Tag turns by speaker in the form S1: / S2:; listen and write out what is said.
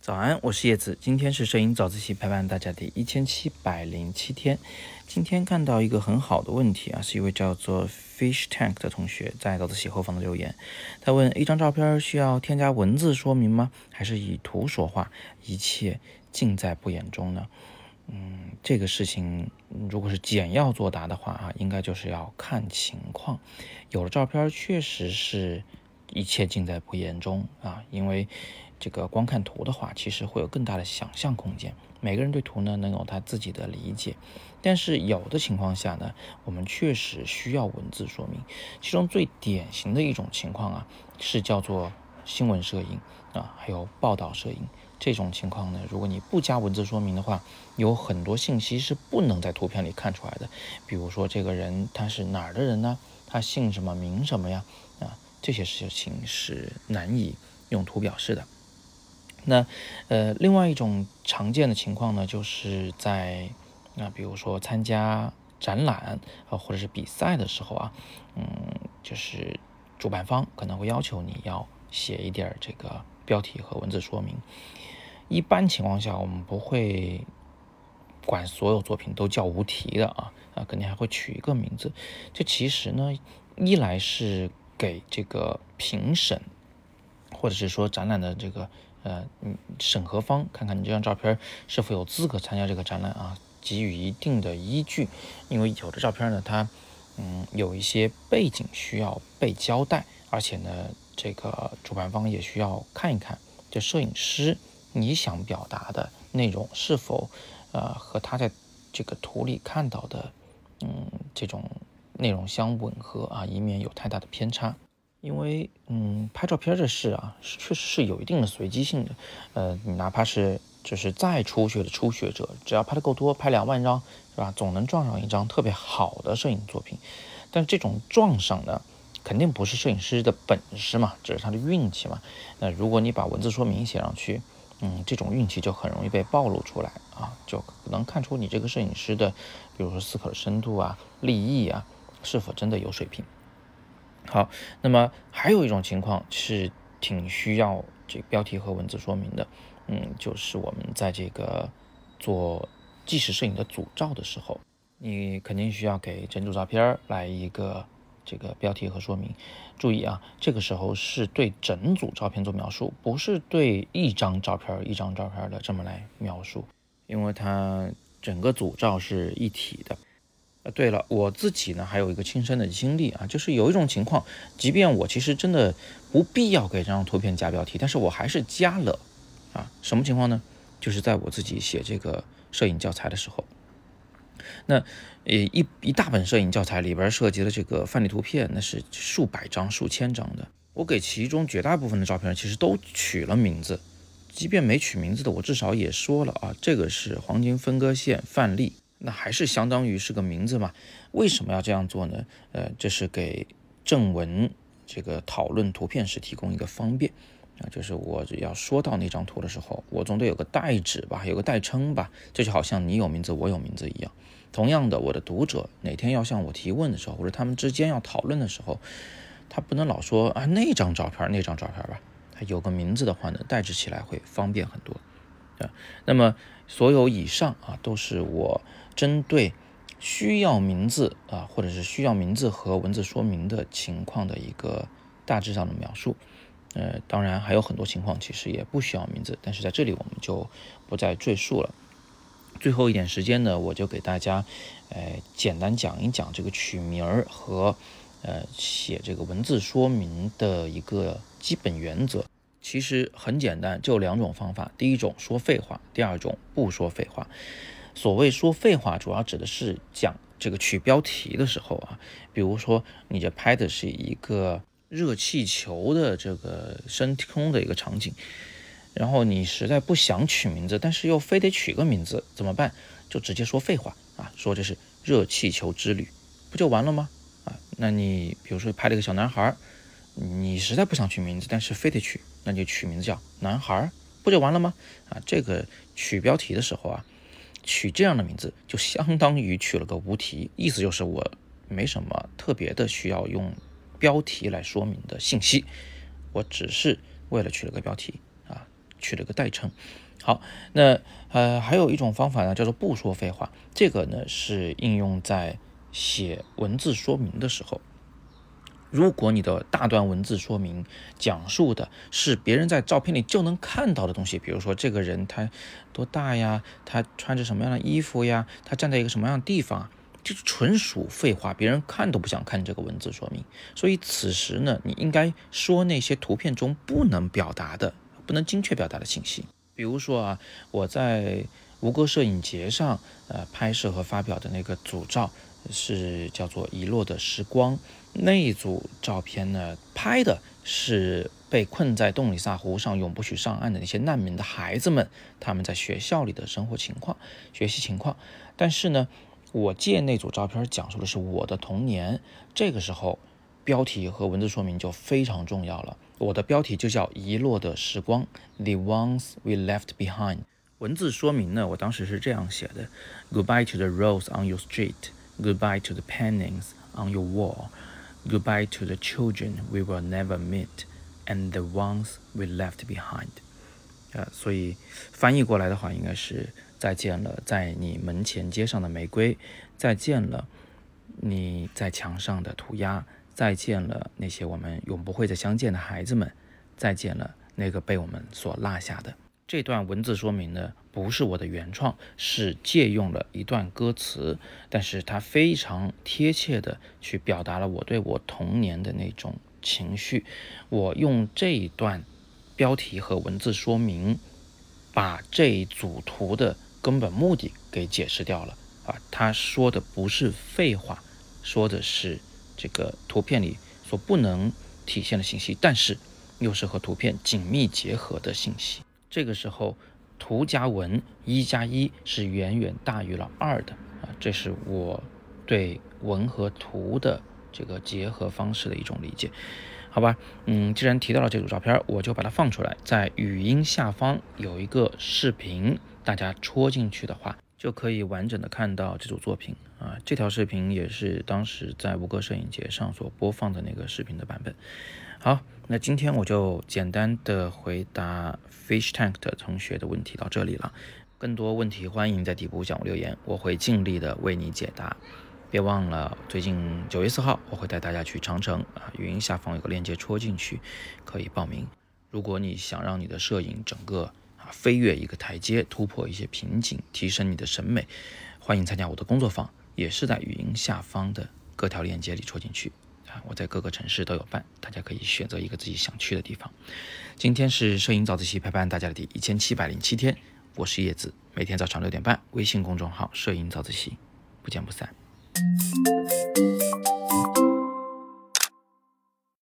S1: 早安，我是叶子。今天是摄影早自习陪伴大家的一千七百零七天。今天看到一个很好的问题啊，是一位叫做 Fish Tank 的同学在早自习后方的留言。他问：一张照片需要添加文字说明吗？还是以图说话，一切尽在不言中呢？嗯，这个事情如果是简要作答的话啊，应该就是要看情况。有的照片确实是一切尽在不言中啊，因为。这个光看图的话，其实会有更大的想象空间。每个人对图呢，能有他自己的理解。但是有的情况下呢，我们确实需要文字说明。其中最典型的一种情况啊，是叫做新闻摄影啊，还有报道摄影。这种情况呢，如果你不加文字说明的话，有很多信息是不能在图片里看出来的。比如说这个人他是哪儿的人呢？他姓什么名什么呀？这些事情是难以用图表示的。那，呃，另外一种常见的情况呢，就是在那，比如说参加展览啊，或者是比赛的时候啊，嗯，就是主办方可能会要求你要写一点这个标题和文字说明。一般情况下，我们不会管所有作品都叫无题的啊，啊，肯定还会取一个名字。这其实呢，一来是给这个评审，或者是说展览的这个。呃，审核方看看你这张照片是否有资格参加这个展览啊，给予一定的依据。因为有的照片呢，它，嗯，有一些背景需要被交代，而且呢，这个主办方也需要看一看，这摄影师你想表达的内容是否，呃，和他在这个图里看到的，嗯，这种内容相吻合啊，以免有太大的偏差。因为，嗯，拍照片这事啊，确实是有一定的随机性的。呃，你哪怕是就是再初学的初学者，只要拍的够多，拍两万张，是吧？总能撞上一张特别好的摄影作品。但这种撞上呢，肯定不是摄影师的本事嘛，只是他的运气嘛。那如果你把文字说明写上去，嗯，这种运气就很容易被暴露出来啊，就能看出你这个摄影师的，比如说思考的深度啊、立意啊，是否真的有水平。好，那么还有一种情况是挺需要这标题和文字说明的，嗯，就是我们在这个做纪实摄影的组照的时候，你肯定需要给整组照片来一个这个标题和说明。注意啊，这个时候是对整组照片做描述，不是对一张照片一张照片的这么来描述，因为它整个组照是一体的。呃，对了，我自己呢还有一个亲身的经历啊，就是有一种情况，即便我其实真的不必要给这张图片加标题，但是我还是加了啊。什么情况呢？就是在我自己写这个摄影教材的时候，那呃一一大本摄影教材里边涉及的这个范例图片，那是数百张、数千张的，我给其中绝大部分的照片其实都取了名字，即便没取名字的，我至少也说了啊，这个是黄金分割线范例。那还是相当于是个名字嘛？为什么要这样做呢？呃，这是给正文这个讨论图片时提供一个方便啊，就是我要说到那张图的时候，我总得有个代指吧，有个代称吧。这就好像你有名字，我有名字一样。同样的，我的读者哪天要向我提问的时候，或者他们之间要讨论的时候，他不能老说啊那张照片那张照片吧，他有个名字的话呢，代指起来会方便很多那么所有以上啊，都是我。针对需要名字啊，或者是需要名字和文字说明的情况的一个大致上的描述，呃，当然还有很多情况其实也不需要名字，但是在这里我们就不再赘述了。最后一点时间呢，我就给大家，呃，简单讲一讲这个取名儿和呃写这个文字说明的一个基本原则。其实很简单，就两种方法：第一种说废话，第二种不说废话。所谓说废话，主要指的是讲这个取标题的时候啊，比如说你这拍的是一个热气球的这个升空的一个场景，然后你实在不想取名字，但是又非得取个名字，怎么办？就直接说废话啊，说这是热气球之旅，不就完了吗？啊，那你比如说拍了一个小男孩，你实在不想取名字，但是非得取，那就取名字叫男孩，不就完了吗？啊，这个取标题的时候啊。取这样的名字，就相当于取了个无题，意思就是我没什么特别的需要用标题来说明的信息，我只是为了取了个标题啊，取了个代称。好，那呃还有一种方法呢，叫做不说废话。这个呢是应用在写文字说明的时候。如果你的大段文字说明讲述的是别人在照片里就能看到的东西，比如说这个人他多大呀，他穿着什么样的衣服呀，他站在一个什么样的地方，就是纯属废话，别人看都不想看这个文字说明。所以此时呢，你应该说那些图片中不能表达的、不能精确表达的信息。比如说啊，我在吴哥摄影节上呃拍摄和发表的那个组照是叫做《遗落的时光》。那一组照片呢，拍的是被困在洞里萨湖上永不许上岸的那些难民的孩子们，他们在学校里的生活情况、学习情况。但是呢，我借那组照片讲述的是我的童年。这个时候，标题和文字说明就非常重要了。我的标题就叫《遗落的时光》，The ones we left behind。文字说明呢，我当时是这样写的：Goodbye to the rose on your street. Goodbye to the paintings on your wall. Goodbye to the children we will never meet, and the ones we left behind。啊，所以翻译过来的话，应该是再见了，在你门前街上的玫瑰，再见了，你在墙上的涂鸦，再见了那些我们永不会再相见的孩子们，再见了那个被我们所落下的。这段文字说明呢，不是我的原创，是借用了一段歌词，但是它非常贴切的去表达了我对我童年的那种情绪。我用这一段标题和文字说明，把这一组图的根本目的给解释掉了啊！他说的不是废话，说的是这个图片里所不能体现的信息，但是又是和图片紧密结合的信息。这个时候，图加文一加一是远远大于了二的啊，这是我对文和图的这个结合方式的一种理解，好吧？嗯，既然提到了这组照片，我就把它放出来，在语音下方有一个视频，大家戳进去的话，就可以完整的看到这组作品啊。这条视频也是当时在吴哥摄影节上所播放的那个视频的版本。好，那今天我就简单的回答 Fish Tank 的同学的问题到这里了。更多问题欢迎在底部向我留言，我会尽力的为你解答。别忘了，最近九月四号我会带大家去长城啊，语音下方有个链接，戳进去可以报名。如果你想让你的摄影整个飞跃一个台阶，突破一些瓶颈，提升你的审美，欢迎参加我的工作坊，也是在语音下方的各条链接里戳进去。啊我在各个城市都有办，大家可以选择一个自己想去的地方。今天是摄影早自习陪伴大家的第一千七百零七天，我是叶子，每天早上六点半，微信公众号“摄影早自习”，不见不散。